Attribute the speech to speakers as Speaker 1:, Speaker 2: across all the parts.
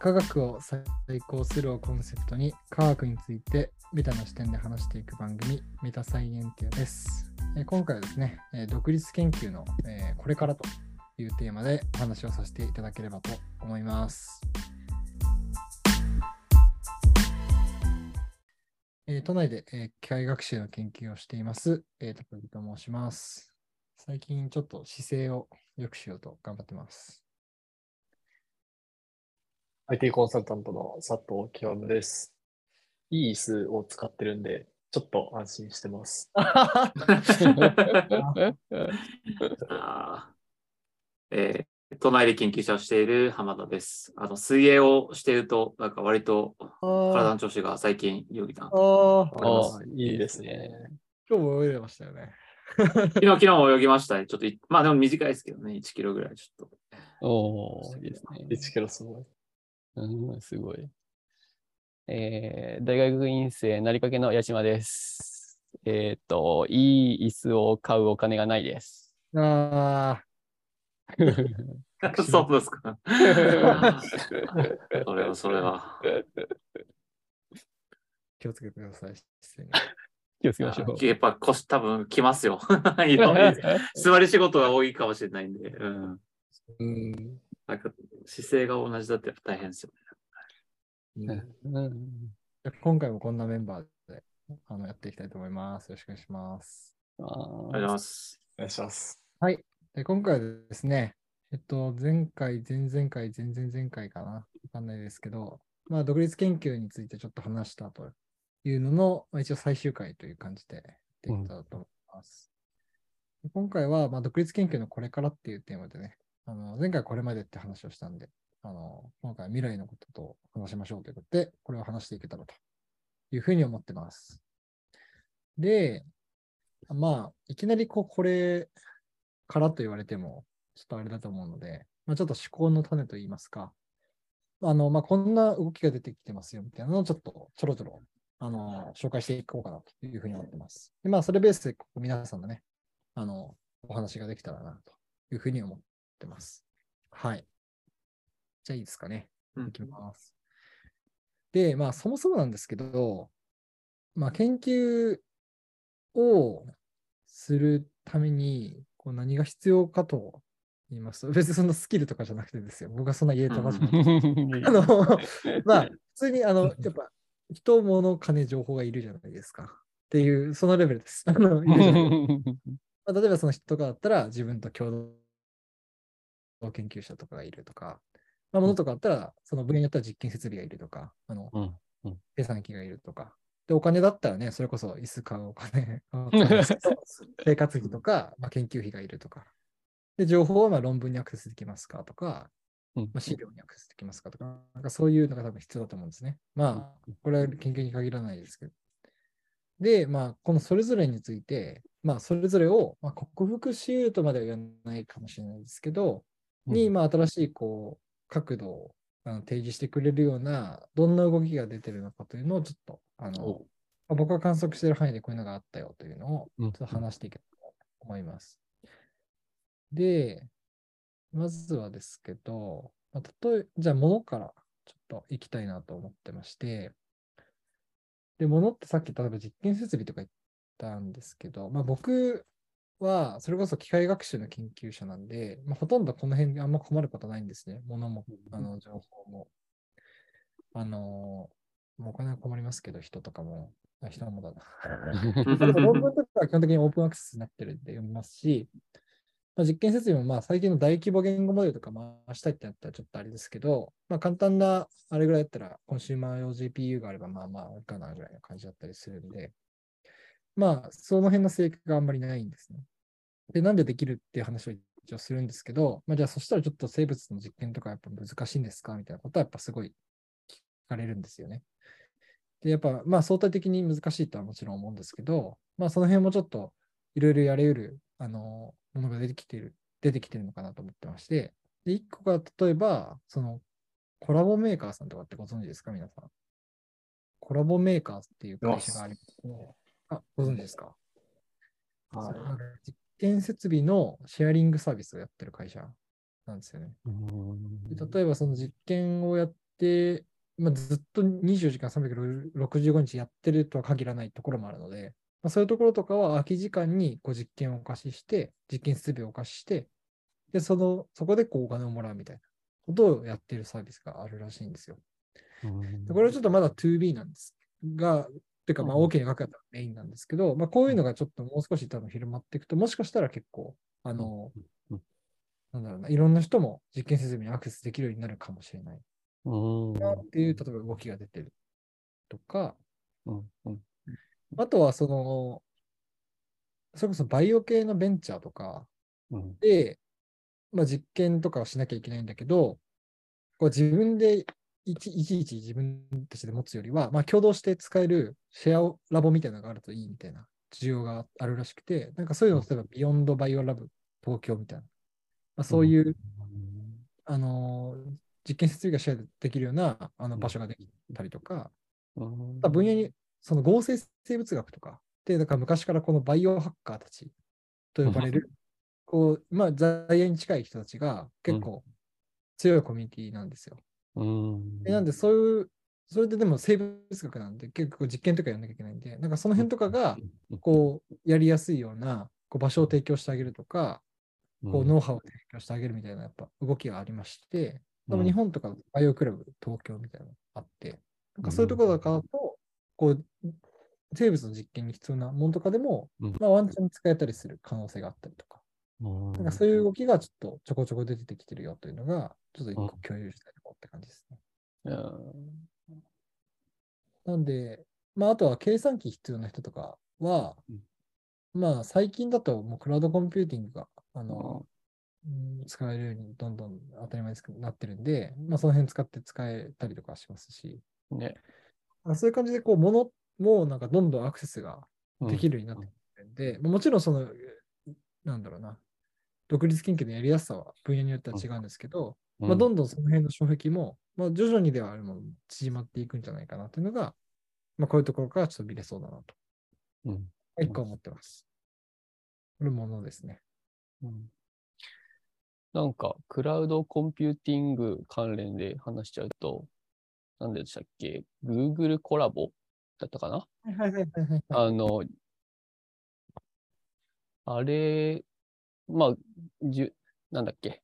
Speaker 1: 科学を再考するをコンセプトに科学についてメタな視点で話していく番組メタサイエンティアです。え今回はですね、え独立研究の、えこれからというテーマでお話をさせていただければと思います。え都内で、え機械学習の研究をしています、えー高木と申します。最近ちょっと姿勢を良くしようと頑張ってます。
Speaker 2: IT コンサルタントの佐藤清夢です。いい椅子を使ってるんで、ちょっと安心してます。
Speaker 3: えー都内で研究者をしている浜田です。あの水泳をしていると、なんか割と体の調子が最近良いな。
Speaker 1: あー
Speaker 2: あいいですね。
Speaker 1: 今日も泳いでましたよね。
Speaker 3: 昨日、昨日も泳ぎましたね。ちょっとい、まあでも短いですけどね、1キロぐらいちょっと。
Speaker 4: おー、いいですね。
Speaker 2: 1キロすごい。
Speaker 4: うん、すごい。えー、大学院生なりかけの八島です。えっ、と、いい椅子を買うお金がないです。
Speaker 1: あ
Speaker 3: そうですか。それは、それは。
Speaker 1: あ、気をつけてください。
Speaker 4: 気をつけましょう。
Speaker 3: やっぱ腰多分きますよ。座り仕事が多いかもしれないんで。うん。
Speaker 2: うん。
Speaker 3: なんか姿勢が同じだって大変ですよね。
Speaker 4: うん
Speaker 1: 今回もこんなメンバーであのやっていきたいと思います。よろしくお願いします。
Speaker 4: あ
Speaker 3: ありがとうございます。
Speaker 2: お願いします。
Speaker 1: はい。で今回はですね、えっと、前回、前々回、前々前回かな？わかんないですけど、まあ、独立研究についてちょっと話したというのの、まあ、一応最終回という感じでやっていけたらと思います。で今回は、まあ、独立研究のこれからっていうテーマでね、あの前回これまでって話をしたんで、あの今回未来のことと話しましょうということで、これを話していけたらというふうに思ってます。で、まあ、いきなりこう、これからと言われても、ちょっとあれだと思うので、まあ、ちょっと思考の種といいますか、あの、まあ、こんな動きが出てきてますよみたいなのをちょっとちょろちょろ、あの、紹介していこうかなというふうに思ってます。で、まあ、それベースでこう皆さんのね、あの、お話ができたらなというふうに思ってます。はい。じゃあいいですかね。
Speaker 3: うん
Speaker 1: いきます。で、まあ、そもそもなんですけど、まあ、研究をするために、こう何が必要かと言いますと、別にそんなスキルとかじゃなくてですよ。僕がそんな言えた場所に。あの、まあ、普通に、あの、やっぱ、人、物、金、情報がいるじゃないですか。っていう、そのレベルです。あのまあ、例えばその人とかだったら自分と共同研究者とかがいるとか、まあ、物とかだったらその分野によっては実験設備がいるとか、あの
Speaker 4: うんうん
Speaker 1: 計算機がいるとか。で、お金だったらね、それこそ椅子買うお金、生活費とか、まあ、研究費がいるとか。で、情報はまあ論文にアクセスできますかとか、
Speaker 4: うん
Speaker 1: まあ、資料にアクセスできますかとか、なんかそういうのが多分必要だと思うんですね。まあ、これは研究に限らないですけど。で、まあ、このそれぞれについて、まあ、それぞれを、まあ、克服しようとまでは言わないかもしれないですけど、に、まあ、新しい、こう、角度をあの提示してくれるような、どんな動きが出てるのかというのを、ちょっと、あの、僕が観測している範囲でこういうのがあったよというのを、
Speaker 4: うん。
Speaker 1: ちょっと話していけたらと思います。で、まずはですけど、まあ、例え、じゃあ物からちょっと行きたいなと思ってまして、で、物ってさっき例えば実験設備とか言ったんですけど、まあ僕はそれこそ機械学習の研究者なんで、まあ、ほとんどこの辺であんま困ることないんですね。物も、あの、情報も。あの、もうお金は困りますけど、人とかも、あ人もだな。論文とかは基本的にオープンアクセスになってるんで読みますし、まあ、実験設備もまあ最近の大規模言語モデルとか回したいってなったらちょっとあれですけど、まあ簡単なあれぐらいだったらコンシューマー用 GPU があればまあまあいいかなぐらいな感じだったりするんで、まあその辺の制約があんまりないんですね。で、なんでできるっていう話を一応するんですけど、まあじゃあそしたらちょっと生物の実験とかやっぱ難しいんですかみたいなことはやっぱすごい聞かれるんですよね。で、やっぱ、まあ相対的に難しいとはもちろん思うんですけど、まあその辺もちょっといろいろやれうる、あの、ものが出てきてる、出てきてるのかなと思ってまして、で、一個が例えば、その、コラボメーカーさんとかってご存知ですか？皆さん。コラボメーカーっていう会社がありますね。あ、ご存知ですか？
Speaker 2: はい
Speaker 1: 実験設備のシェアリングサービスをやってる会社なんですよね。で例えばその実験をやっで、まあ、ずっと24時間365日やってるとは限らないところもあるので、まあ、そういうところとかは空き時間にこう実験をお貸しして、実験設備をお貸しして、で、その、そこでこうお金をもらうみたいなことをやってるサービスがあるらしいんですよ。でこれはちょっとまだ 2B なんですが、てかまあ
Speaker 4: うん
Speaker 1: 大きな額だったらメインなんですけど、まあこういうのがちょっともう少し多分広まっていくと、もしかしたら結構、あの
Speaker 4: うん、
Speaker 1: なんだろうな、いろんな人も実験設備にアクセスできるようになるかもしれない。っていう、例えば動きが出てるとか、あとはその、それこそバイオ系のベンチャーとか
Speaker 4: うん。
Speaker 1: で、まあ実験とかをしなきゃいけないんだけど、こう自分でいちいちいち自分たちで持つよりは、まあ共同して使えるシェアラボみたいなのがあるといいみたいな需要があるらしくて、なんかそういうのを例えばビヨンドバイオラブ東京みたいな、まあ、そういう、あのー実験設備がシェアできるようなあの場所ができたりとか、
Speaker 4: うん
Speaker 1: まあ分野に、その合成生物学とか、で、だから昔からこのバイオハッカーたちと呼ばれる、こう、まあ、在野に近い人たちが結構強いコミュニティなんですよ。
Speaker 4: うん。
Speaker 1: でなんで、そういう、それででも生物学なんで、結構実験とかやんなきゃいけないんで、なんかその辺とかが、こう、やりやすいような、こう場所を提供してあげるとか、こう、ノウハウを提供してあげるみたいな、やっぱ動きがありまして、多分日本とかバイオクラブ東京みたいなのがあって、なんかそういうところだからと、こう、生物の実験に必要なものとかでも、
Speaker 4: うん。
Speaker 1: まあワンチャン使えたりする可能性があったりとか、
Speaker 4: うん。
Speaker 1: なんかそういう動きがちょっとちょこちょこ出てきてるよというのが、ちょっと一個共有したいって感じですね。
Speaker 4: うん。
Speaker 1: なんで、まああとは計算機必要な人とかは、
Speaker 4: うん。
Speaker 1: まあ最近だともうクラウドコンピューティングが、あの、うん。使えるようにどんどん当たり前になってるんで、まあその辺使って使えたりとかしますし、
Speaker 4: ね。
Speaker 1: あそういう感じで、こう、ものもなんかどんどんアクセスができるようになってくるんで、まあもちろんその、なんだろうな、独立研究のやりやすさは分野によっては違うんですけど、まあ、どんどんその辺の障壁も、まあ、徐々にではあるものも縮まっていくんじゃないかなというのが、まあ、こういうところからちょっと見れそうだなと、
Speaker 4: うん
Speaker 1: 一個思ってます。これものですね。
Speaker 4: うんなんか、クラウドコンピューティング関連で話しちゃうと、何でしたっけ ?Google コラボ？だったかな？
Speaker 1: はいはいはいはいはい。
Speaker 4: あの、あれ、まあ、じゅ、なんだっけ？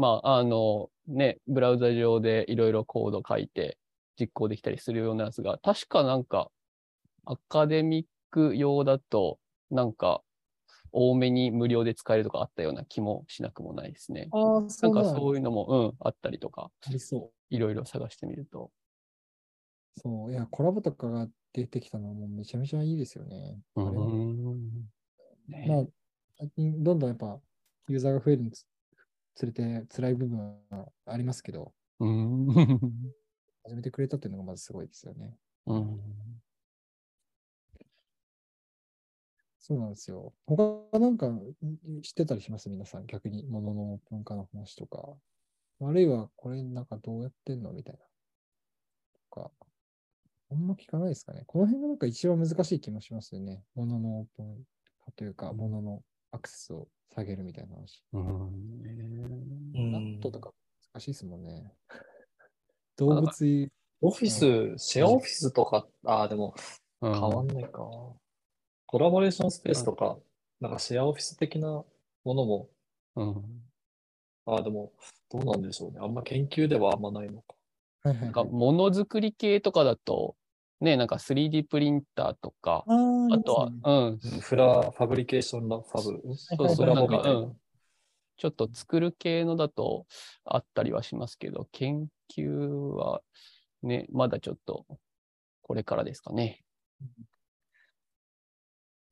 Speaker 4: まあ、あの、ね、ブラウザ上でいろいろコード書いて実行できたりするようなやつが、確かなんか、アカデミック用だと、なんか、多めに無料で使えるとかあったような気もしなくもないですね。
Speaker 1: あそうんな
Speaker 4: かそういうのも、うん、あったりとか、
Speaker 1: ありそう。
Speaker 4: いろいろ探してみると。
Speaker 1: そう、いや、コラボとかが出てきたのはもうめちゃめちゃいいですよね。あれは
Speaker 4: ね
Speaker 1: まあ、最近どんどんやっぱユーザーが増えるにつつれて辛い部分はありますけど、
Speaker 4: うん。
Speaker 1: 始めてくれたっていうのがまずすごいですよね。
Speaker 4: うん。
Speaker 1: そうなんですよ。他なんかん知ってたりします？皆さん？逆に物のオープン化の話とか。あるいはこれなんかどうやってんの？みたいな。とか。あんま聞かないですかね。この辺がなんか一番難しい気もしますよね。物のオープン化というか、物のアクセスを下げるみたいな話。
Speaker 4: うん
Speaker 1: ットとか難しいですもんね。動物、
Speaker 2: オフィス、シェアオフィスとか、ああ、でも
Speaker 4: 変
Speaker 2: 変わんないか。コラボレーションスペースとか、なんかシェアオフィス的なものも、
Speaker 4: うん。
Speaker 2: ああ、でも、どうなんでしょうね。あんま研究ではあんまないのか。
Speaker 1: はいはい、
Speaker 4: なんか、
Speaker 1: はい。
Speaker 4: ものづくり系とかだと、ね、なんか 3D プリンターとか、
Speaker 1: あ
Speaker 4: とは、うん、
Speaker 2: フラ、ファブリケーションラファブ。
Speaker 4: そうそう、
Speaker 2: ラ
Speaker 4: なんか、
Speaker 2: ボみたい。
Speaker 4: ん、ちょっと作る系のだとあったりはしますけど、研究はね、まだちょっと、これからですかね。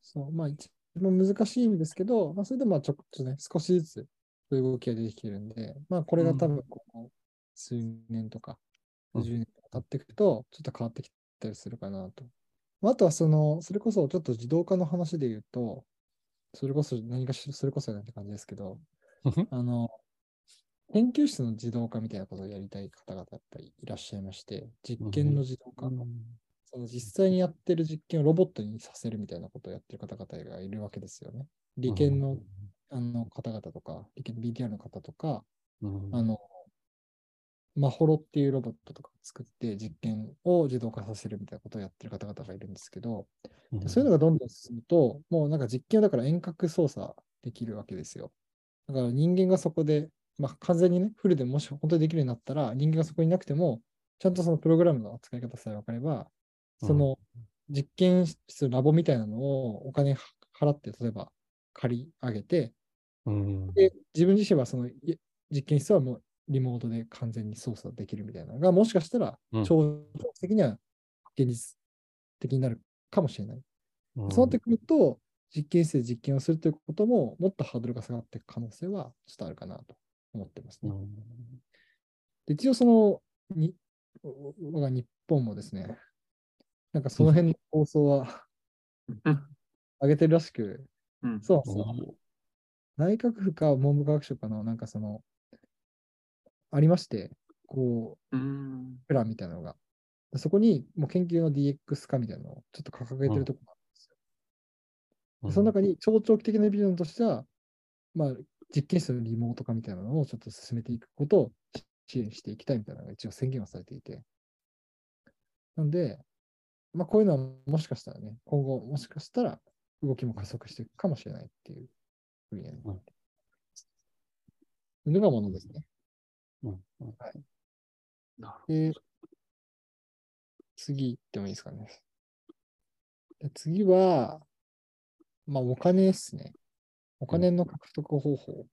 Speaker 1: そう、まあ一番難しいんですけど、まあそれでもまあちょっとね、少しずつそういう動きが出てきてるんで、まあこれが多分ここ数年とか、
Speaker 4: うん
Speaker 1: 数十年とか経っていくと、ちょっと変わってきたりするかなと。まああとはその、それこそちょっと自動化の話で言うと、それこそ何かしそれこそなんて感じですけど、あの、研究室の自動化みたいなことをやりたい方々やっぱりいらっしゃいまして、実験の自動化、その実際にやってる実験をロボットにさせるみたいなことをやってる方々がいるわけですよね。理研の,、あの方々とか、理研 BTR の方とか、
Speaker 4: うん、
Speaker 1: あの、マホロっていうロボットとかを作って実験を自動化させるみたいなことをやってる方々がいるんですけど、でそういうのがどんどん進むと、もうなんか実験をだから遠隔操作できるわけですよ。だから人間がそこで、まあ完全にね、フルでもし本当にできるようになったら、人間がそこにいなくても、ちゃんとそのプログラムの扱い方さえ分かれば、その実験室、ラボみたいなのをお金払って、例えば借り上げて、
Speaker 4: うん。
Speaker 1: で、自分自身はそのい実験室はもうリモートで完全に操作できるみたいなのが、もしかしたら
Speaker 4: うん。
Speaker 1: 長期的には現実的になるかもしれない。
Speaker 4: うん。
Speaker 1: そうなってくると、実験室で実験をするということも、もっとハードルが下がっていく可能性はちょっとあるかなと思ってますね。
Speaker 4: うん
Speaker 1: で一応その、に我が日本もですね、なんかその辺の構想は
Speaker 3: うん
Speaker 1: 上げてるらしく、
Speaker 3: うん
Speaker 1: そうそう。内閣府か文部科学省かの、なんかその、ありまして、こう、
Speaker 3: うん。
Speaker 1: プランみたいなのが。そこに、もう研究の DX 化みたいなのをちょっと掲げてるところその中に、超長期的なビジョンとしては、まあ、実験室のリモート化みたいなのをちょっと進めていくことを支援していきたいみたいなのが一応宣言はされていて。なんで、まあ、こういうのはもしかしたらね、今後、もしかしたら動きも加速していくかもしれないっていう分野になってます。のがものですね。
Speaker 4: うんうん
Speaker 3: な
Speaker 1: で、次行ってもいいですかね。で次は、まあ、お金ですね。お金の獲得方法。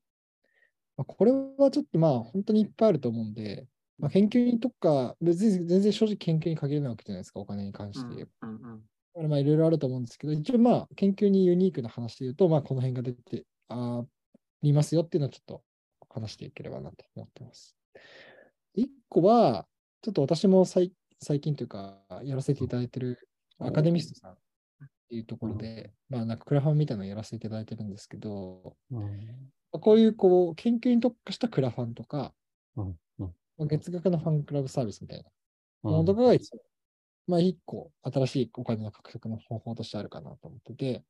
Speaker 1: まあ、これはちょっとまあ、本当にいっぱいあると思うんで、まあ、研究に特化、別に全然正直研究に限らないわけじゃないですか、お金に関して言えば。
Speaker 3: うんうん
Speaker 1: だからまあいろいろあると思うんですけど、一応まあ研究にユニークな話で言うと、まあこの辺が出てありますよっていうのはちょっと話していければなと思ってます。一個は、ちょっと私も最最近というか、やらせていただいてるアカデミストさんっていうところで、まあなんかクラファンみたいなのをやらせていただいてるんですけど、
Speaker 4: うん。
Speaker 1: まあこういうこう研究に特化したクラファンとか、
Speaker 4: うん。うん。
Speaker 1: まあ月額のファンクラブサービスみたいな
Speaker 4: うん。
Speaker 1: ものとかが一応、まあ一個新しいお金の獲得の方法としてあるかなと思ってて、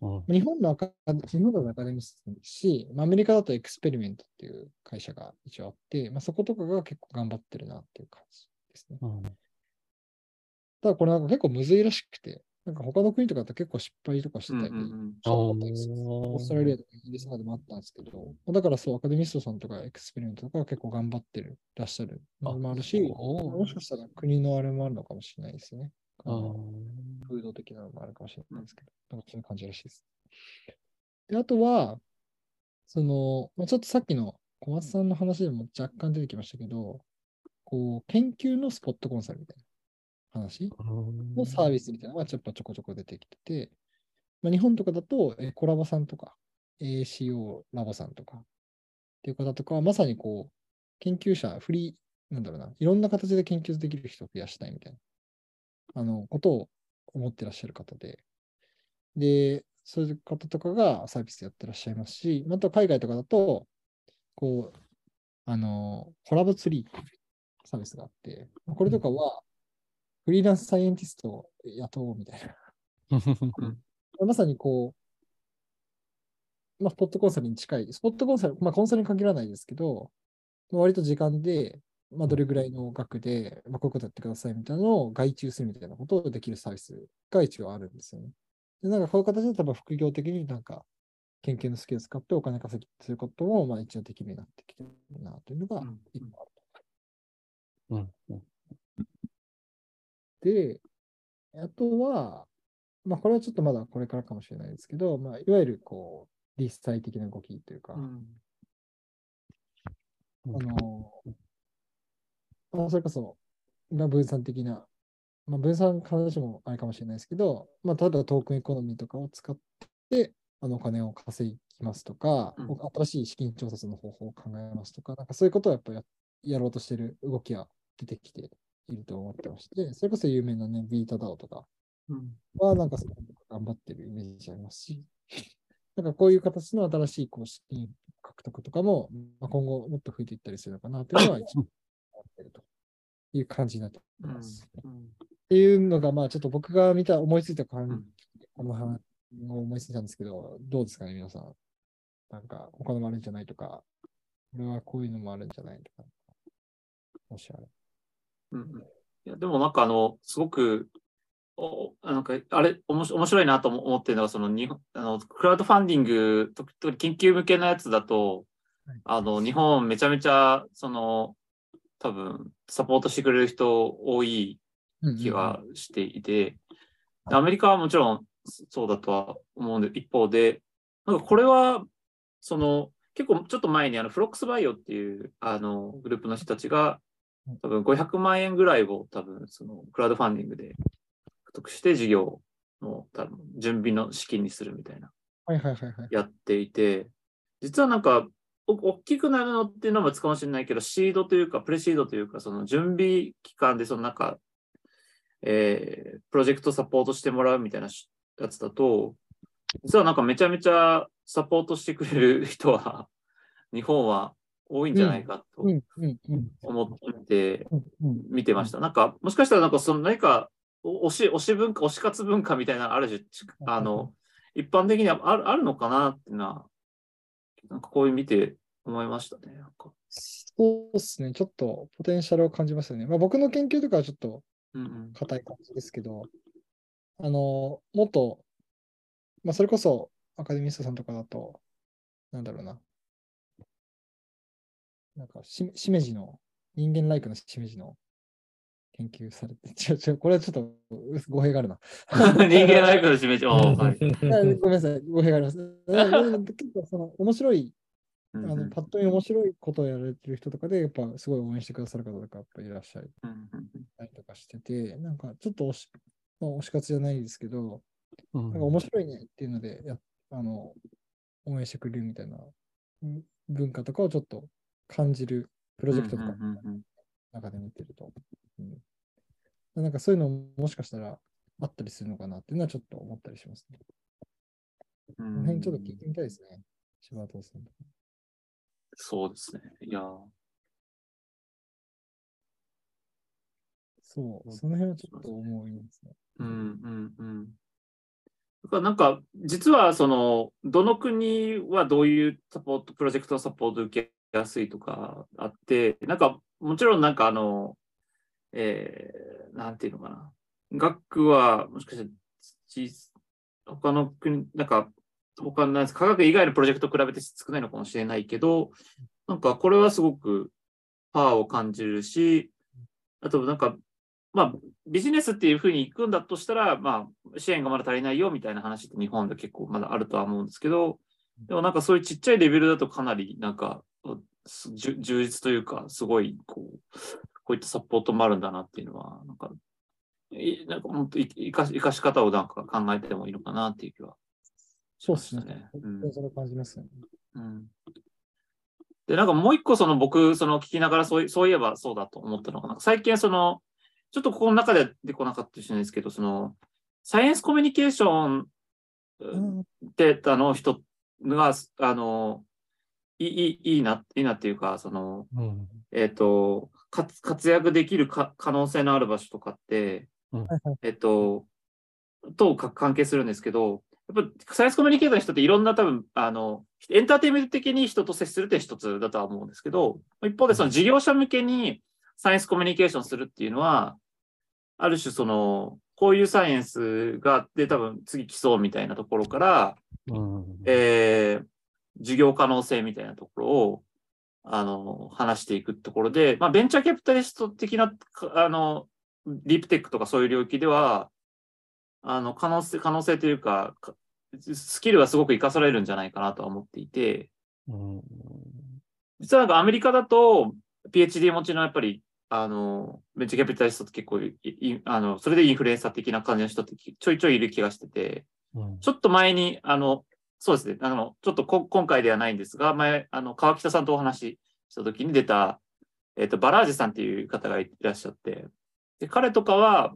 Speaker 4: うん。
Speaker 1: 日本のアカ日本のアカデミストですし、まあアメリカだとエクスペリメントっていう会社が一応あって、まあ、そことかが結構頑張ってるなっていう感じですね。
Speaker 4: うん。
Speaker 1: ただこれなんか結構むずいらしくて、なんか他の国とかだと結構失敗とかしてたり、
Speaker 3: うんうん
Speaker 1: オーストラリアとかイギリスとかでもあったんですけど、だからそう、アカデミストさんとかエクスペリメントとかは結構頑張ってる、らっしゃるのもあるし、もしかしたら国のあれもあるのかもしれないですね。風土的なのもあるかもしれないですけど、なんかそういう感じらしいです。で、あとは、その、まあ、ちょっとさっきの小松さんの話でも若干出てきましたけど、こう、研究のスポットコンサルみたいな話のサービスみたいなのがちょっとちょこちょこ出てきてて、まあ、日本とかだと、エコラボさんとか、ACO ラボさんとか、っていう方とかは、まさにこう、研究者、フリー、なんだろうな、いろんな形で研究できる人を増やしたいみたいな、あの、ことを思ってらっしゃる方で、で、そういう方とかがサービスやってらっしゃいますし、また海外とかだと、こう、あの、コラボツリーサービスがあって、これとかは、フリーランスサイエンティストを雇おうみたいな。まさにこう、まあ、スポットコンサルに近い、スポットコンサル、まあ、コンサルに限らないですけど、まあ割と時間で、まあ、どれぐらいの額で、まあ、こういうことやってくださいみたいなのを外注するみたいなことをできるサービスが一応あるんですよね。で、なんかこういう形で多分副業的になんか研究のスキルを使ってお金稼ぎすることも、まあ一応できるようになってきてるなというのが
Speaker 3: うん
Speaker 1: 一個ある
Speaker 4: うん。うん
Speaker 1: で、あとは、まあこれはちょっとまだこれからかもしれないですけど、まあいわゆるこう、立体的な動きというか、
Speaker 3: うん。
Speaker 1: あの、まあ、それこそ、まあ、分散的な、まあ、分散必ずしもあれかもしれないですけど、まあ、例えばトークンエコノミーとかを使って、あのお金を稼ぎますとか、
Speaker 3: うん。
Speaker 1: 新しい資金調達の方法を考えますとか、なんかそういうことをやっぱややろうとしてる動きは出てきていると思ってまして、それこそ有名なね、ビータダオとか
Speaker 3: うん
Speaker 1: は、なんかすごく頑張ってるイメージありますし、なんかこういう形の新しいこう資金獲得とかも、まあ、今後もっと増えていったりするのかなというのは一応思ってるという感じになってます。っ
Speaker 3: うん
Speaker 1: ていうのが、まあちょっと僕が見た、思いついた感
Speaker 3: うん
Speaker 1: この話を思いついたんですけど、どうですかね、皆さん。なんか、他のもあるんじゃないとか、これはこういうのもあるんじゃないとか。もしあれ。
Speaker 3: うんうんいやでもなんかあの、すごく、おなんかあれ、おもし面白いなと思ってるのが、その日本あのクラウドファンディング、特に研究向けのやつだと、
Speaker 1: はい。
Speaker 3: あの日本めちゃめちゃ、その、多分サポートしてくれる人多い気がしていて、でアメリカはもちろんそうだとは思うんで、一方で、なんかこれは、その、結構ちょっと前にあのフロックスバイオっていうあのグループの人たちが
Speaker 1: うん、
Speaker 3: 多分500万円ぐらいを多分そのクラウドファンディングで獲得して事業の多分準備の資金にするみたいな
Speaker 1: はいはいはいはい。
Speaker 3: やっていて、実はなんか、お大きくなるのっていうのもつかもしれないけど、シードというか、プレシードというか、その準備期間で、そのなんか、えープロジェクトサポートしてもらうみたいなしやつだと、実はなんかめちゃめちゃサポートしてくれる人は、日本は多いんじゃないかと思って。見てました。なんか、もしかしたらなんかその何か、推し、推し文化、推し活文化みたいなのある種、あの、一般的にはあるあるのかなっていうのは、なんかこういう見て思いましたね。なんか
Speaker 1: そうですね。ちょっとポテンシャルを感じますよね。まあ、僕の研究とかはちょっと
Speaker 3: うん
Speaker 1: 硬い感じですけど、あの、もっと、まあ、それこそアカデミストさんとかだと、なんだろうな。なんかし、しめじの、人間ライクのしめじの研究されて、ちょ、ちょ、これはちょっとう語弊があるな。
Speaker 3: 人間ライクの示し、おーはい。
Speaker 1: あごめんなさい、語弊があります。結構その面白い、あのパッと見面白いことをやられてる人とかで、やっぱすごい応援してくださる方とかやっぱいらっしゃる
Speaker 3: うんうん
Speaker 1: たりとかしてて、なんかちょっと推し、まあ、推し活じゃないですけど、
Speaker 4: うん。
Speaker 1: なんか面白いねっていうのでや、あの、応援してくれるみたいなうん文化とかをちょっと感じるプロジェクトとか中で見てると。うんなんかそういうのももしかしたらあったりするのかなっていうのはちょっと思ったりしますね。
Speaker 3: う
Speaker 1: この辺ちょっと聞いてみたいですね。柴田さんとか。
Speaker 3: そうですね。いやー、
Speaker 1: そう、その辺はちょっと思いますね。
Speaker 3: うんうんうん。だからなんか、実はその、どの国はどういうサポート、プロジェクトのサポートを受けやすいとかあって、なんか、もちろんなんかあの、えー、なんていうのかな。学は、もしかして、他の国、なんか、他のなんです科学以外のプロジェクトと比べて少ないのかもしれないけど、なんかこれはすごくパワーを感じるし、あとなんか、まあ、ビジネスっていうふうに行くんだとしたら、まあ、支援がまだ足りないよみたいな話って日本で結構まだあるとは思うんですけど、でもなんかそういうちっちゃいレベルだとかなりなんか充充実というか、すごいこう、こういったサポートもあるんだなっていうのは、なんか、いなんかもっとい生かし生かし方をなんか考えてもいいのかなっていう気はしました
Speaker 1: そうですね
Speaker 3: ね。。うん
Speaker 1: それを感じますよね。
Speaker 3: うんで、なんかもう一個、その僕、その聞きながらそういそういえばそうだと思ったのが、なんか最近、その、ちょっとここの中では出てこなかったしれないですけど、その、サイエンスコミュニケーション
Speaker 1: うん
Speaker 3: データの人が、あの、いい、いいな、いいなっていうか、その、
Speaker 4: うん。
Speaker 3: えっ、と、活活躍できるか可能性のある場所とかって、
Speaker 1: はいはい
Speaker 3: えっと、とか関係するんですけど、やっぱサイエンスコミュニケーターの人っていろんな多分、あの、エンターテインメント的に人と接するって一つだとは思うんですけど、一方でその事業者向けにサイエンスコミュニケーションするっていうのは、ある種その、こういうサイエンスがあって多分次来そうみたいなところから、
Speaker 4: うん。
Speaker 3: えー事業可能性みたいなところを、あの、話していくところで、まあ、ベンチャーキャピタリスト的な、かあの、ディープテックとかそういう領域では、あの、可能性、可能性というか、かスキルがすごく活かされるんじゃないかなとは思っていて、
Speaker 4: うん。
Speaker 3: 実はなんかアメリカだと、PhD 持ちのやっぱり、あの、ベンチャーキャピタリストって結構あの、それでインフルエンサー的な感じの人ってちょいちょいいる気がしてて、
Speaker 4: うん。
Speaker 3: ちょっと前に、あの、そうですね、あの、ちょっと今回ではないんですが、前、あの、川北さんとお話しした時に出た、えっ、と、バラージさんっていう方がいらっしゃって、で、彼とかは、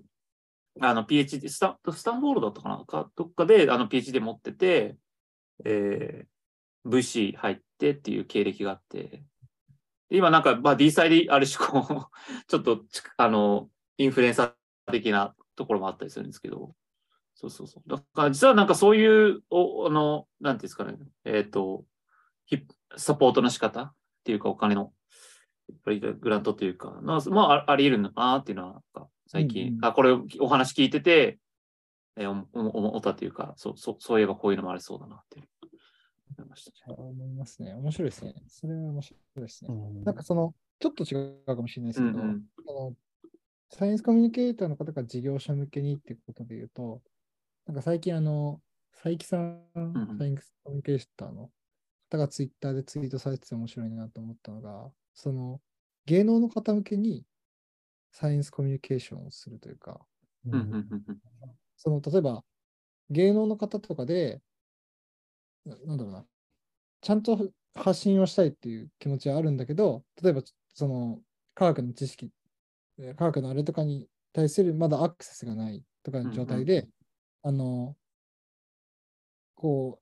Speaker 3: あの、PhD、スタンスタンフォールドだったかな？か、どっかで、あの、PhD 持ってて、えー、VC 入ってっていう経歴があって、今なんか、まあ、D サイである種、こう、ちょっと、あの、インフルエンサー的なところもあったりするんですけど、そうそうそう。だから実はなんかそういう、おあの、なんていうんですかね、えっ、と、ヒップサポートの仕方っていうかお金の、やっぱりグラントというか、のまあ、あり得るのかなっていうのは、最近、
Speaker 1: うんうん
Speaker 3: あ、これお話聞いてて、えー、おお思ったというかそうそう、そういえばこういうのもありそうだなって思いましたね。
Speaker 1: 思いますね。面白いですね。それは面白いですね。
Speaker 4: うん
Speaker 1: なんかその、ちょっと違うかもしれないですけど、
Speaker 3: うんうん
Speaker 1: あのサイエンスコミュニケーターの方が事業者向けにっていうことで言うと、なんか最近あの、佐伯さん、
Speaker 3: うん
Speaker 1: サイエンスコミュニケーターの方がツイッターでツイートされてて面白いなと思ったのが、その芸能の方向けにサイエンスコミュニケーションをするというか、
Speaker 3: うんうんうんうん。
Speaker 1: その例えば芸能の方とかで、ななんだろうな、ちゃんと発信をしたいっていう気持ちはあるんだけど、例えばその科学の知識、えー科学のあれとかに対するまだアクセスがないとかの状態で、あの、こ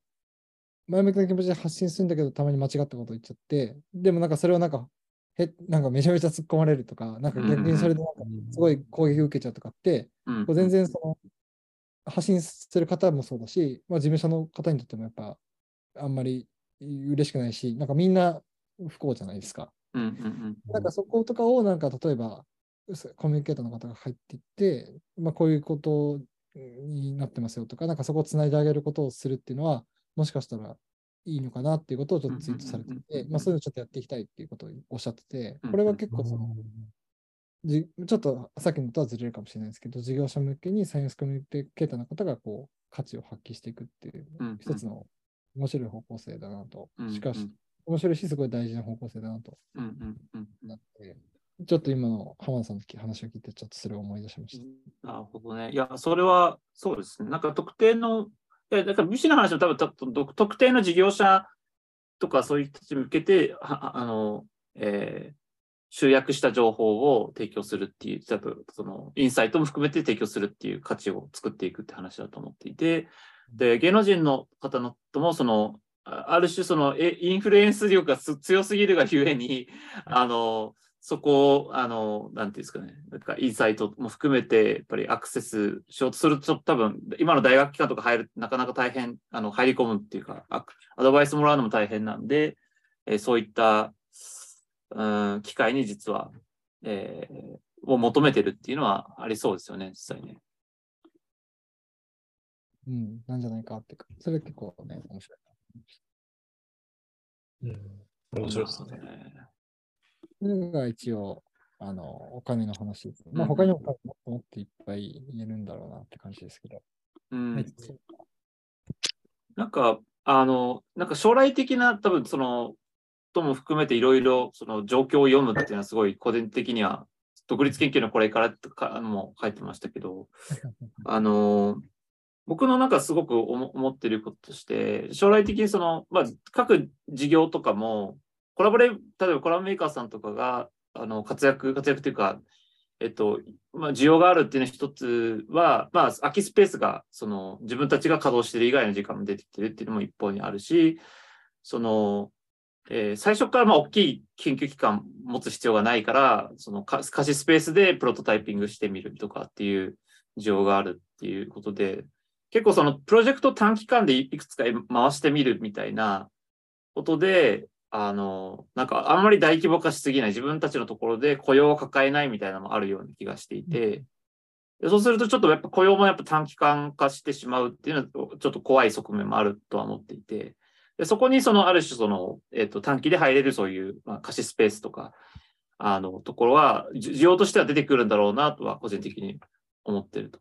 Speaker 1: う、前向きな気持ちで発信するんだけど、たまに間違ったこと言っちゃって、でもなんかそれをなんか、へなんかめちゃめちゃ突っ込まれるとか、なんか逆にそれでなんかすごい攻撃を受けちゃうとかって、
Speaker 3: うん
Speaker 1: こう全然その発信する方もそうだし、まあ、事務所の方にとってもやっぱあんまり嬉しくないし、なんかみんな不幸じゃないですか。
Speaker 3: うんうん
Speaker 1: なんかそことかをなんか例えばコミュニケーターの方が入っていって、まあ、こういうことになってますよとか、なんかそこをつないであげることをするっていうのは、もしかしたらいいのかなっていうことをちょっとツイートされてて、
Speaker 3: うん
Speaker 1: まあそういうのちょっとやっていきたいっていうことをおっしゃってて
Speaker 3: うん、
Speaker 1: これは結構その、じちょっとさっきのとはずれるかもしれないですけど、事業者向けにサイエンスコミュニケーターの方がこう価値を発揮していくっていう一つの面白い方向性だなと。
Speaker 3: うん。
Speaker 1: しかし
Speaker 3: うん、
Speaker 1: 面白いし、すごい大事な方向性だなと。なって、ちょっと今の浜田さんの話を聞いて、ちょっとそれを思い出しました。
Speaker 3: なるほどね。いや、それはそうですね。なんか特定の、いや、だから、武士の話は多分た特特定の事業者とかそういう人たちに向けて、はあの、えー集約した情報を提供するっていう、多分そのインサイトも含めて提供するっていう価値を作っていくって話だと思っていて、で、芸能人の方のとも、その、あある種そのえインフルエンス力がす強すぎるがゆえに、あの、そこを、あの、なんていうんですかね、なんかインサイトも含めて、やっぱりアクセスしようとすると、多分、今の大学機関とか入る、なかなか大変、あの、入り込むっていうか、アドバイスもらうのも大変なんで、えーそういった、うん、機会に実は、えーを求めてるっていうのはありそうですよね、実際ね。
Speaker 1: うん、なんじゃないかっていうか、それ結構ね、面白い。
Speaker 2: うん。面白いですね。
Speaker 1: それが一応、あの、お金の話ですね。まあ、
Speaker 3: うん
Speaker 1: 他にももっといっぱい言えるんだろうなって感じですけど。
Speaker 3: うん
Speaker 1: はい
Speaker 3: なんか、あの、なんか将来的な、多分その、とも含めていろいろ、その状況を読むっていうのはすごい個人的には、独立研究のこれからとかも書いてましたけど、あの、僕のなんかすごく思思ってることとして、将来的にその、まあ、各事業とかも、コラボレ、例えばコラボメーカーさんとかが、あの、活躍、活躍というか、えっと、まあ、需要があるっていうのは一つは、まあ、空きスペースが、その、自分たちが稼働してる以外の時間も出てきてるっていうのも一方にあるし、その、えー最初からまあ大きい研究機関持つ必要がないから、その貸しスペースでプロトタイピングしてみるとかっていう需要があるっていうことで、結構そのプロジェクト短期間でいくつか回してみるみたいなことで、あの、なんかあんまり大規模化しすぎない、自分たちのところで雇用を抱えないみたいなのもあるような気がしていて、でそうするとちょっとやっぱ雇用もやっぱ短期間化してしまうっていうのはちょっと怖い側面もあるとは思っていて、でそこにそのある種その、えっと短期で入れるそういう、まあ、貸しスペースとか、あのところはじ需要としては出てくるんだろうなとは個人的に思ってると。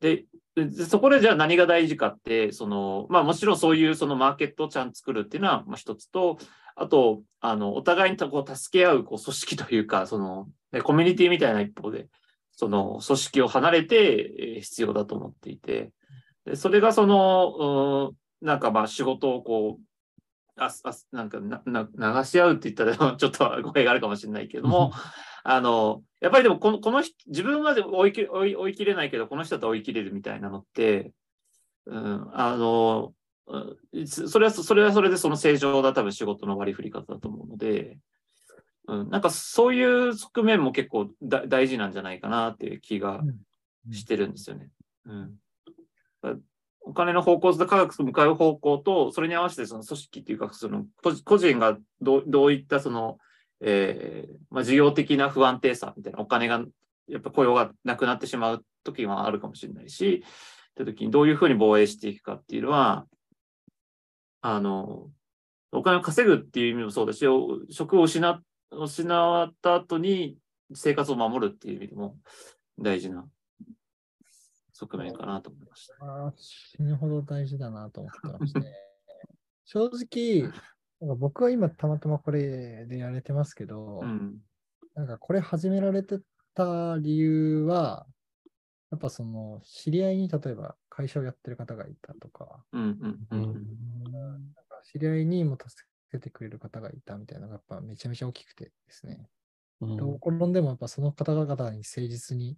Speaker 3: で、でそこでじゃあ何が大事かって、その、まあもちろんそういうそのマーケットをちゃんと作るっていうのはまあ一つと、あと、あの、お互いにこう助け合うこう組織というか、その、ねコミュニティみたいな一方で、その組織を離れてえー必要だと思っていて、でそれがその、うーんなんかまあ仕事をこう、ああなんかなな流し合うって言ったら ちょっと語弊があるかもしれないけども、あの、やっぱりでもこのこの人自分まで追いき追い追い切れないけど、この人だと追い切れるみたいなのって、うん、あの、うん。そそれはそれはそれでその正常な多分仕事の割り振り方だと思うので、うん、なんかそういう側面も結構だ大事なんじゃないかなっていう気がしてるんですよね。うん、お金の方向と科学と向かう方向と、それに合わせてその組織っていうか、その個個人がどうどういったその、えーまあ、事業的な不安定さみたいな、お金が、やっぱ雇用がなくなってしまう時もあるかもしれないし、って時にどういうふうに防衛していくかっていうのは、あの、お金を稼ぐっていう意味もそうだし、お職を失っ失った後に生活を守るっていう意味でも大事な側面かなと思いました。
Speaker 1: 死ぬほど大事だなと思ってまして、正直、僕は今たまたまこれでやれてますけど、
Speaker 3: うん。
Speaker 1: なんかこれ始められてた理由は、やっぱその知り合いに例えば会社をやってる方がいたとか、
Speaker 3: うんうんうん。
Speaker 1: なんか知り合いにも助けてくれる方がいたみたいなのがやっぱめちゃめちゃ大きくてですね。
Speaker 4: うん
Speaker 1: どう転んでもやっぱその方々に誠実に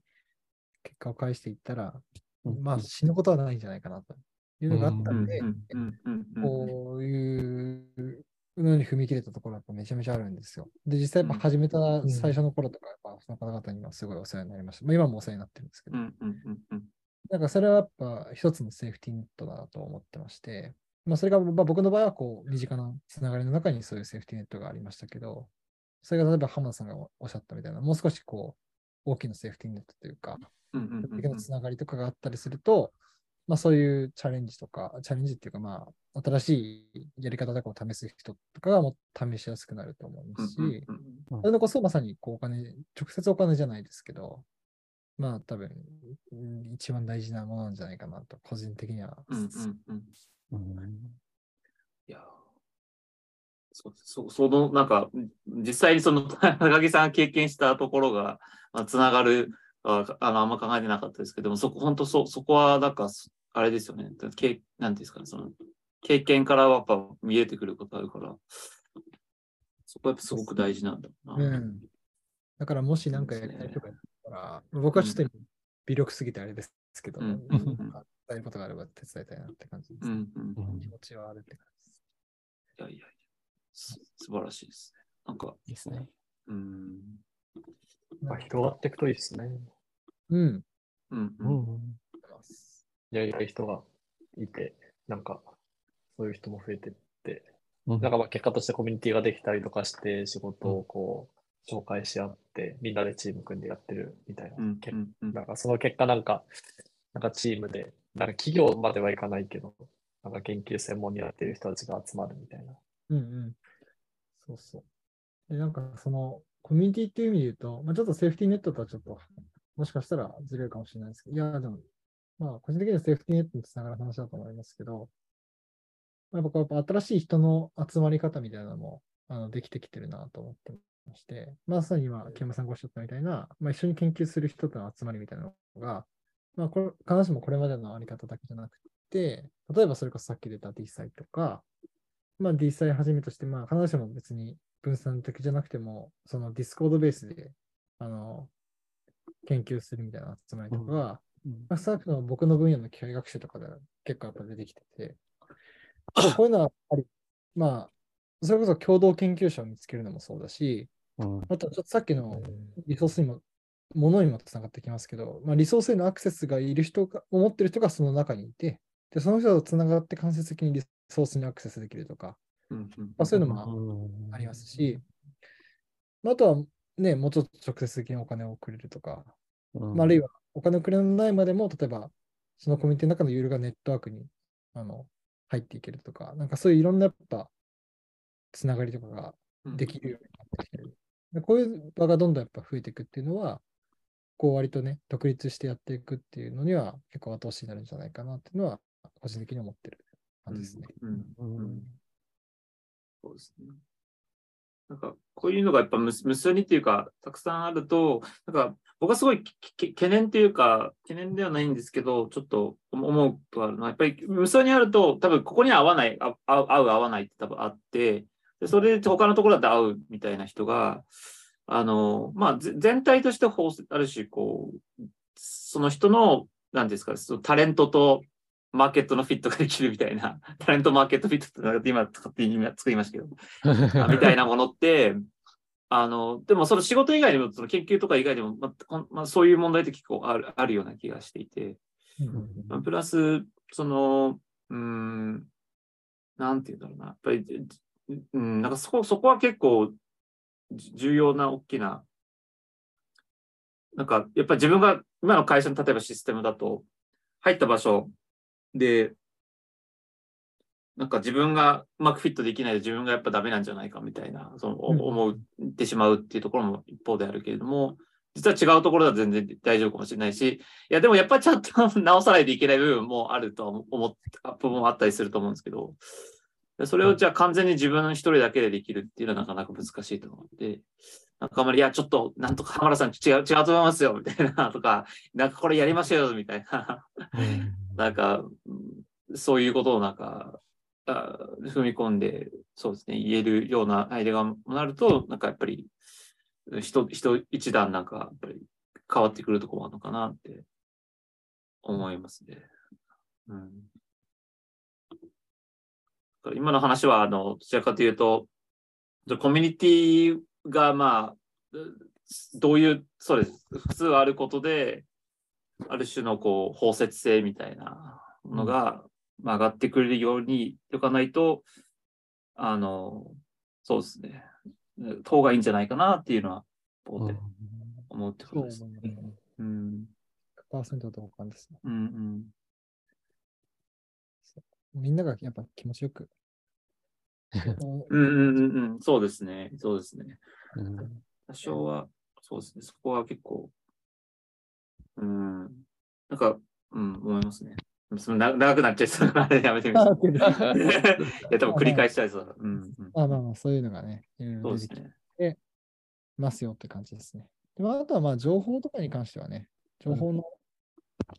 Speaker 1: 結果を返していったら、
Speaker 4: うん
Speaker 1: まあ死ぬことはないんじゃないかなというのがあった
Speaker 3: うん
Speaker 1: んで、
Speaker 3: うんうんうんうん
Speaker 1: こういうのに踏み切れたところはやっぱめちゃめちゃあるんですよ。で、実際やっぱ始めた
Speaker 2: ん
Speaker 1: 最初の頃とか、やっぱその方々にはすごいお世話になりました。まあ、今もお世話になってるんですけど、
Speaker 3: うんうんうんうん
Speaker 1: なんかそれはやっぱ一つのセーフティーネットだなと思ってまして、まあそれがまあ僕の場合はこう身近なつながりの中にそういうセーフティーネットがありましたけど、それが例えば浜田さんがおっしゃったみたいな、もう少しこう大きなセーフティーネットというか、
Speaker 3: うんうんうん
Speaker 1: 的なつながりとかがあったりすると、まあそういうチャレンジとか、チャレンジっていうかまあ新しいやり方とかを試す人とかがも試しやすくなると思いますし、それでこそまさにこうお金、直接お金じゃないですけど、まあ多分うん一番大事なものなんじゃないかなと、個人的には。
Speaker 3: うんうんうん。
Speaker 4: うん。
Speaker 3: いやー。そそそのなんか実際にその 高木さんが経験したところがまあつながるああのあんま考えてなかったですけどもそこ本当そそこはなんかそあれですよね。経なんていうんですかね。その経験からはやっぱ見えてくることあるから。そこはやっぱすごく大事なんだろうな。
Speaker 1: うん。だからもし何かやりたいとかやったら、僕はちょっと今微力すぎてあれですけど、伝えることがあれば手伝いたいなって感じです。
Speaker 3: うんうん
Speaker 4: うん
Speaker 1: 気持ちはあるって感じです。
Speaker 3: いやいやいやす素晴らしいですね。なんか
Speaker 4: いいですね。
Speaker 3: うん
Speaker 2: まあ、広がっていくといいですね。
Speaker 1: うん。
Speaker 3: うんう
Speaker 4: うんん。
Speaker 2: やりたい人がいて、なんか、そういう人も増えてって、
Speaker 4: うん
Speaker 2: なんかまあ結果としてコミュニティができたりとかして、仕事をこう、紹介し合って、みんなでチーム組んでやってるみたいな。
Speaker 3: うん
Speaker 2: け
Speaker 3: うんうん
Speaker 2: なんかその結果なんか、なんかチームで、なんか企業まではいかないけど、なんか研究専門にやってる人たちが集まるみたいな。
Speaker 1: うんうん。そうそう。で、なんかその、コミュニティっていう意味で言うと、まあ、ちょっとセーフティーネットとはちょっと、もしかしたらずれるかもしれないですけど、いや、でも、まあ、個人的にはセーフティーネットにつながる話だと思いますけど、まあ、僕はやっぱ新しい人の集まり方みたいなのも、あの、できてきてるなと思ってまして、まさに今、木山さんがおっしゃったみたいな、まあ、一緒に研究する人との集まりみたいなのが、まあ、これ、必ずしもこれまでのあり方だけじゃなくて、例えばそれこそさっき出た DeSci とか、まあ D サイはじめとして、まあ必ずしも別に分散的じゃなくても、そのディスコードベースで、あの、研究するみたいな集まりとかが、まあ、少なくとも僕の分野の機械学習とかで結構やっぱ出てきてて、こういうのはやっぱり、まあ、それこそ共同研究者を見つけるのもそうだし、
Speaker 4: うん
Speaker 1: あとはちょっとさっきのリソースにも、ものにもつながってきますけど、まあ、リソースへのアクセスがいる人が、を持ってる人がその中にいて、で、その人とつながって間接的にリソースにアクセスできるとか、
Speaker 3: うんうん
Speaker 1: まあ、そういうのも
Speaker 4: うん
Speaker 1: ありますし、まあ、あとはね、もうちょっと直接的にお金をくれるとか、
Speaker 4: うん。
Speaker 1: まあ、あるいはお金をくれないまでも、例えば、そのコミュニティの中のユーロがネットワークにあの入っていけるとか、なんかそういういろんなやっぱ、つながりとかができるようになってきてる。でこういう場がどんどんやっぱ増えていくっていうのは、こう割とね、独立してやっていくっていうのには結構後押しになるんじゃないかなっていうのは、個人的に思ってる感じですね。
Speaker 3: うん
Speaker 4: うん
Speaker 3: うんそうですね。なんか、こういうのがやっぱ無無数にっていうか、たくさんあると、なんか、僕はすごい懸念っていうか、懸念ではないんですけど、ちょっと思うとあるのは、やっぱり無数にあると、多分ここには合わない、合う合わないって多分あって、でそれで他のところだと合うみたいな人が、あの、まあ、ぜ全体として法ある種、こう、その人の、なんですか、そのタレントとマーケットのフィットができるみたいな、タレントマーケットフィットってなんか今勝手に今作りましたけど、あみたいなものって、あの、でもその仕事以外にも、その研究とか以外にも、まあまあ、そういう問題って結構あるあるような気がしていて、まあ、プラス、その、うーん、なんていうんだろうな、やっぱり、うん、なんかそこ、そこは結構、じ重要な大きな、なんか、やっぱり自分が今の会社の例えばシステムだと、入った場所で、なんか自分がうまくフィットできないで自分がやっぱダメなんじゃないかみたいな、その
Speaker 1: うん。
Speaker 3: 思ってしまうっていうところも一方であるけれども、実は違うところでは全然大丈夫かもしれないし、いやでもやっぱりちゃんと直さないといけない部分もあるとは思って、部分もあったりすると思うんですけど、でそれをじゃあ完全に自分一人だけでできるっていうのはなかなか難しいと思って、なんかあんまり、いや、ちょっと、なんとか浜田さん違う、違うと思いますよ、みたいな、とか、なんかこれやりましょうよ、みたいな、なんか、うんそういうことをなんか、あ踏み込んで、そうですね、言えるようなアイデアがなると、なんかやっぱり、人、人一段なんか、やっぱり変わってくるところもあるのかなって思いますね。うん。今の話は、あの、どちらかというと、コミュニティが、まあ、どういう、そうです。普通あることで、ある種のこう包摂性みたいなものが、まあ、上がってくれるようにしておかないと、あの、そうですね、た方がいいんじゃないかなっていうのは、こうで思うってことです。
Speaker 1: ね。
Speaker 3: うん、
Speaker 1: 100%同感ですね。
Speaker 3: うん、うん。
Speaker 1: みんながやっぱ気持ちよく。もう
Speaker 3: うんうんうんうん、そうですね、そうですね。
Speaker 4: うん
Speaker 3: 多少は、そうですね、そこは結構、うん、なんか、うん、思いますね。そのな長くなっちゃいそうなのでやめてみます。いや、多分繰り返したいそう。うん、うん。
Speaker 1: まあまあまあ、そういうのがね、いろいろ出てきて
Speaker 3: ね。
Speaker 1: ますよって感じですね。でまあ、あとはまあ、情報とかに関してはね、情報の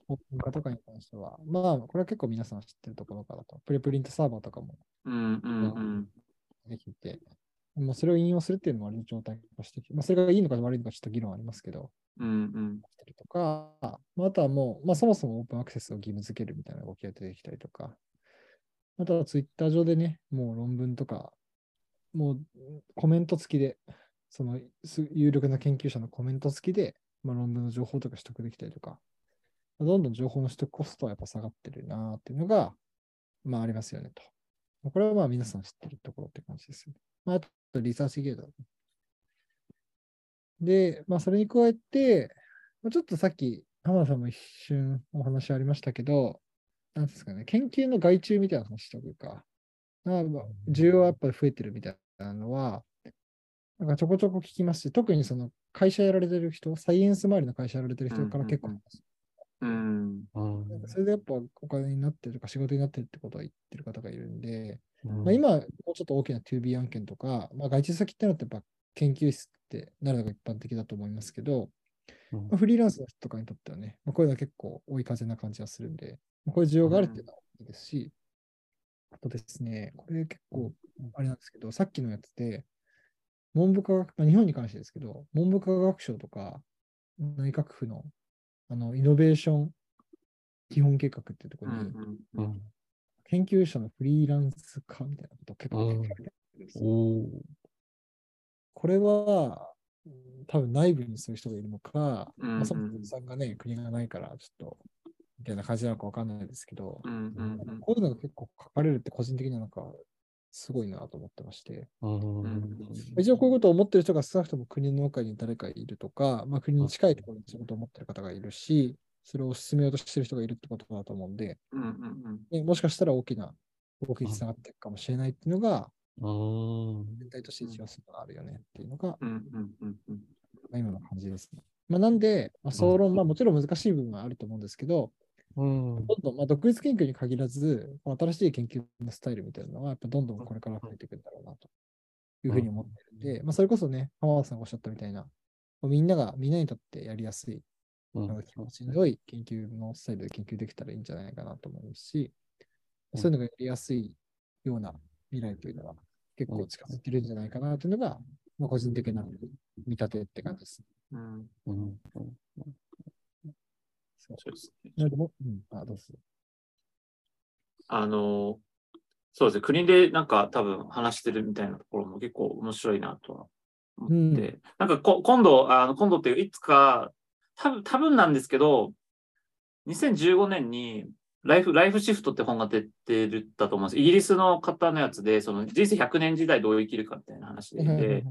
Speaker 1: オープン化とかに関しては、まあ、これは結構皆さん知ってるところからと、プレプリントサーバーとかも
Speaker 3: うん、うん、うん。
Speaker 1: できて、もうそれを引用するっていうのもある状態化してまあ、それがいいのか悪いのかちょっと議論ありますけど、
Speaker 3: うん、うん。
Speaker 1: とか、まあ、あとはもう、まあ、そもそもオープンアクセスを義務付けるみたいな動きが出てきたりとか、あとはツイッター上でね、もう論文とか、もうコメント付きで、そのす有力な研究者のコメント付きで、まあ、論文の情報とか取得できたりとか、まあどんどん情報の取得コストはやっぱ下がってるなっていうのが、まあありますよねと。これはまあ皆さん知ってるところって感じですよね。まあ、あとリサーチゲート。で、まあそれに加えて、ちょっとさっき浜田さんも一瞬お話ありましたけど、なんですかね、研究の外注みたいな話というか、まあ需要はやっぱり増えてるみたいなのは、なんかちょこちょこ聞きますし、特にその会社やられてる人、サイエンス周りの会社やられてる人から結構
Speaker 3: うんうんうん、
Speaker 4: うん。
Speaker 1: なんかそれでやっぱお金になってるとか仕事になってるってことは言ってる方がいるんで、
Speaker 4: うん
Speaker 1: まあ、今、もうちょっと大きな 2B 案件とか、まあ、外注先ってのってやっぱ研究室ってなるのが一般的だと思いますけど、
Speaker 4: うん
Speaker 1: まあ、フリーランスの人とかにとってはね、まあ、こういうのは結構追い風な感じがするんで、まあ、こういう需要があるっていうのは大きいですし、あとですね、これ結構あれなんですけど、さっきのやつで、文部科学、まあ、日本に関してですけど、文部科学省とか内閣府のあのイノベーション基本計画っていうとこ
Speaker 3: うん、
Speaker 1: ろに、
Speaker 3: うん。
Speaker 4: うん。
Speaker 1: 研究者のフリーランス化みたいなことを結構
Speaker 4: うん
Speaker 1: 書いてあるんですこれは、うん多分内部にそういう人がいるのか、
Speaker 3: うん
Speaker 1: まあ、そもそも予算がね、国がないから、ちょっと、みたいな感じなのかわかんないですけど、
Speaker 3: うん、うん、
Speaker 1: こういうのが結構書かれるって個人的にはなんか、すごいなと思ってまして、
Speaker 4: うん
Speaker 1: 一応こういうことを思ってる人が少なくとも国の中に誰かいるとか、まあ、国に近いところにそういうことを思ってる方がいるし、それを進めようとしてる人がいるってことだと思うんで、
Speaker 3: うん、うん。
Speaker 1: ねもしかしたら大きな動きにつながっていくかもしれないっていうのが、
Speaker 4: うん
Speaker 1: 全体として一応そういあるよねっていうのが、
Speaker 3: うん、うん、うん。
Speaker 1: まあ今の感じですね。まあ、なんで、まあ、総論、まあもちろん難しい部分はあると思うんですけど、
Speaker 4: うん。
Speaker 1: どんどん、まあ、独立研究に限らず、新しい研究のスタイルみたいなのは、やっぱどんどんこれから増えていくんだろうなと。いうふうに思ってるんで、まあ、それこそね、浜田さんがおっしゃったみたいな、みんなが、みんなにとってやりやすい、
Speaker 4: うん。
Speaker 1: 気持ちの良い研究のスタイルで研究できたらいいんじゃないかなと思いますし、そういうのがやりやすいような未来というのは結構近づいてるんじゃないかなというのが、まあ、個人的な見立てって感じです。
Speaker 3: うん、
Speaker 4: うん。
Speaker 1: そう
Speaker 3: です。ね。
Speaker 1: なのでもうん、あ、どうぞ。
Speaker 3: あの、そうですね、国でなんか多分話してるみたいなところも結構面白いなとは思って、なんかこ今度、あの今度っていういつか、多分多分なんですけど、2015年にライフ、ライフシフトって本が出てるだと思うんです。イギリスの方のやつで、その人生100年時代どう生きるかみたいな話で、で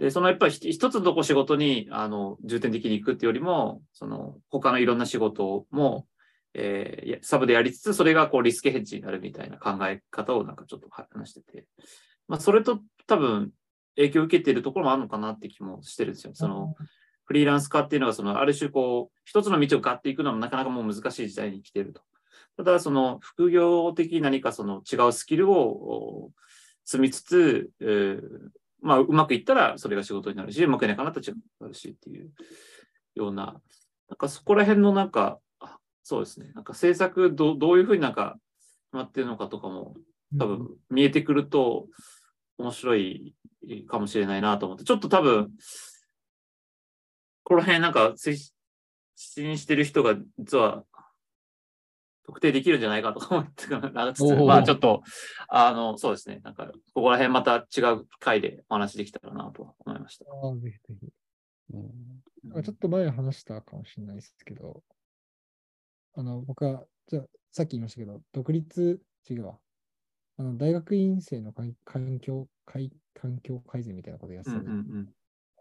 Speaker 3: で、そのやっぱり一つのこ仕事に、あの、重点的に行くっていうよりも、その、他のいろんな仕事も、えーサブでやりつつ、それがこうリスクヘッジになるみたいな考え方をなんかちょっと話してて、まあ、それと多分影響を受けているところもあるのかなって気もしてるんですよ。その、フリーランス化っていうのが、その、ある種こう、一つの道を買っていくのもなかなかもう難しい時代に来てると。ただ、その、副業的に何かその違うスキルを積みつつ、えーまあ、うまくいったらそれが仕事になるし、うまくいかなかったら違う。になるしっていうような、なんかそこら辺のなんか、あそうですね、なんか政策どうどういうふうになんかなってるのかとかも多分見えてくると面白いかもしれないなと思って、ちょっと多分、この辺なんか推進してる人が実は特定できるんじゃないかとか思ってなんかつつまあちょっと、あの、そうですね、なんかここら辺また違う回でお話できたらなと思いました。
Speaker 1: ああ、ぜひぜひ。
Speaker 4: うん
Speaker 1: ちょっと前話したかもしれないですけど、あの、僕は、じゃあさっき言いましたけど、独立、違うわ。あの、大学院生の環環境、環環境改善みたいなことをやって
Speaker 3: うん
Speaker 1: た
Speaker 3: うんん
Speaker 1: で
Speaker 3: うん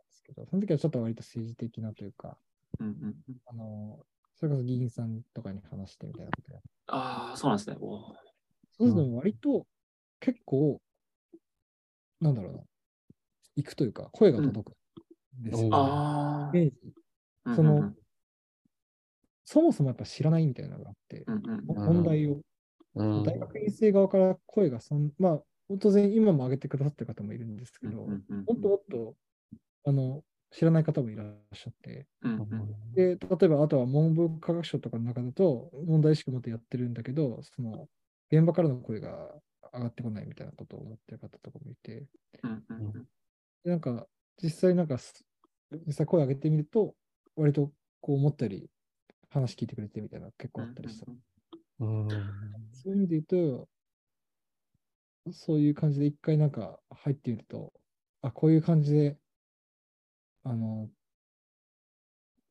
Speaker 1: すけど、その時はちょっと割と政治的なというか、
Speaker 3: うんうんうん
Speaker 1: あの、それこそ議員さんとかに話してみたいなこと
Speaker 3: ああ、そうなんですね。おー。
Speaker 1: そうすると割と結構、なんだろうな、行くというか、声が届くんですよ。
Speaker 4: うん。
Speaker 3: ああ
Speaker 1: イメージ。
Speaker 3: うん
Speaker 1: その
Speaker 3: うん。
Speaker 1: そもそもやっぱ知らないみたいなのがあって、
Speaker 3: うんうんうん。
Speaker 1: 問題を、
Speaker 4: うん。
Speaker 1: 大学院生側から声がそん、まあ、当然今も上げてくださってる方もいるんですけど、
Speaker 3: うんうんうん。
Speaker 1: もっともっと、あの、知らない方もいらっしゃって、
Speaker 3: うんうん。
Speaker 1: で、例えばあとは文部科学省とかの中だと、問題意識持ってやってるんだけど、その、現場からの声が上がってこないみたいなことを思ってる方とかもいて、
Speaker 3: うんうんうん。
Speaker 1: でなんか、実際なんかす、実際声上げてみると、割とこう思ったより話聞いてくれてみたいなの結構あったりした。
Speaker 4: うん。
Speaker 1: そういう意味で言うと、そういう感じで一回なんか入ってみると、あ、こういう感じで、あの、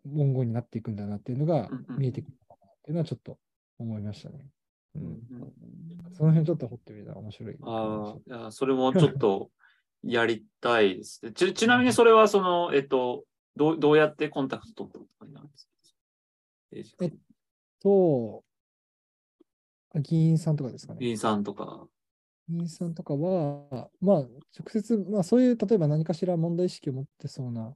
Speaker 1: 文言になっていくんだなっていうのが見えてくるのかなっていうのはちょっと思いましたね。う。
Speaker 3: うんん
Speaker 1: その辺ちょっと掘ってみたら面白い。
Speaker 3: ああ、いや、それもちょっとやりたいですね。ちちなみにそれは、その、えっと、どうどうやってコンタクト取ったことになるんですか？エイジ君
Speaker 1: と、議員さんとかですかね。
Speaker 3: 議員さんとか。
Speaker 1: 議員さんとかは、まあ、直接、まあ、そういう、例えば何かしら問題意識を持ってそうな、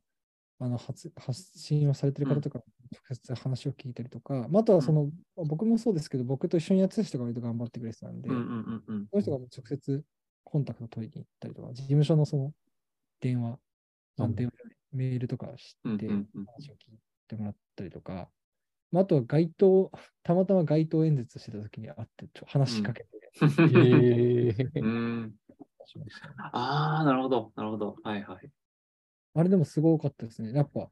Speaker 1: あの発発信をされてる方とか、直接話を聞いたりとか、まあ、あとはその、僕もそうですけど、僕と一緒にやってた人が割と頑張ってくれてたんで、
Speaker 3: うんうんうんうん。
Speaker 1: その人が直接コンタクト取りに行ったりとか、事務所のその電話、あ
Speaker 4: うん。
Speaker 1: 電話メールとか知って
Speaker 3: うんうんうん。
Speaker 1: 話を聞いてもらったりとか、まあ、あとは街頭、たまたま街頭演説してた時に会って、ちょ話しかけて、
Speaker 4: えー
Speaker 3: うん
Speaker 1: しましたね
Speaker 3: ああ、なるほど、なるほど。はいはい。
Speaker 1: あれでもすごかったですね。やっぱ、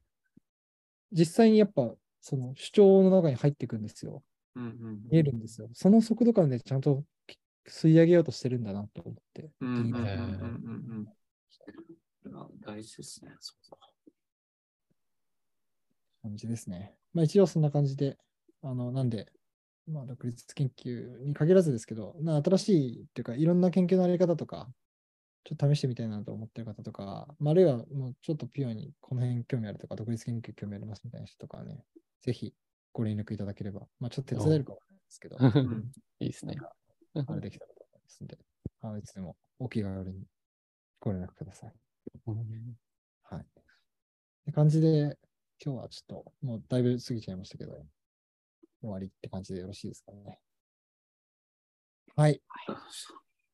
Speaker 1: 実際にやっぱ、その主張の中に入っていくんですよ。
Speaker 3: うんうん
Speaker 1: 見えるんですよ。その速度感でちゃんと吸い上げようとしてるんだなと思って。
Speaker 3: うんうんうんうん大事ですね。そうか。
Speaker 1: 感じですね。まあ一応そんな感じで、あの、なんで、まあ独立研究に限らずですけど、な新しいっていうか、いろんな研究のやり方とか、ちょっと試してみたいなと思ってる方とか、まあ、あるいはもうちょっとピュアにこの辺興味あるとか、独立研究興味ありますみたいな人とかはね、ぜひご連絡いただければ、まあちょっと手伝えるかわからないですけど、
Speaker 3: う ん
Speaker 4: いいですね。
Speaker 1: あれできたらと思いますんで、あのいつでもお気軽にご連絡ください。はい。って感じで、今日はちょっともうだいぶ過ぎちゃいましたけど、終わりって感じでよろしいですかね。はい。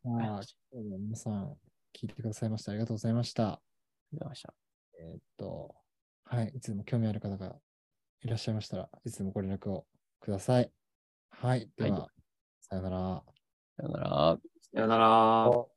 Speaker 1: まあ、今日も皆さん聞いてくださいましてありがとうございました。
Speaker 4: ありがとうございました。
Speaker 1: えーっと、はい。いつでも興味ある方がいらっしゃいましたらいつでもご連絡をください。はい。では、
Speaker 4: は
Speaker 1: さよなら。
Speaker 4: さよなら。
Speaker 3: さよなら。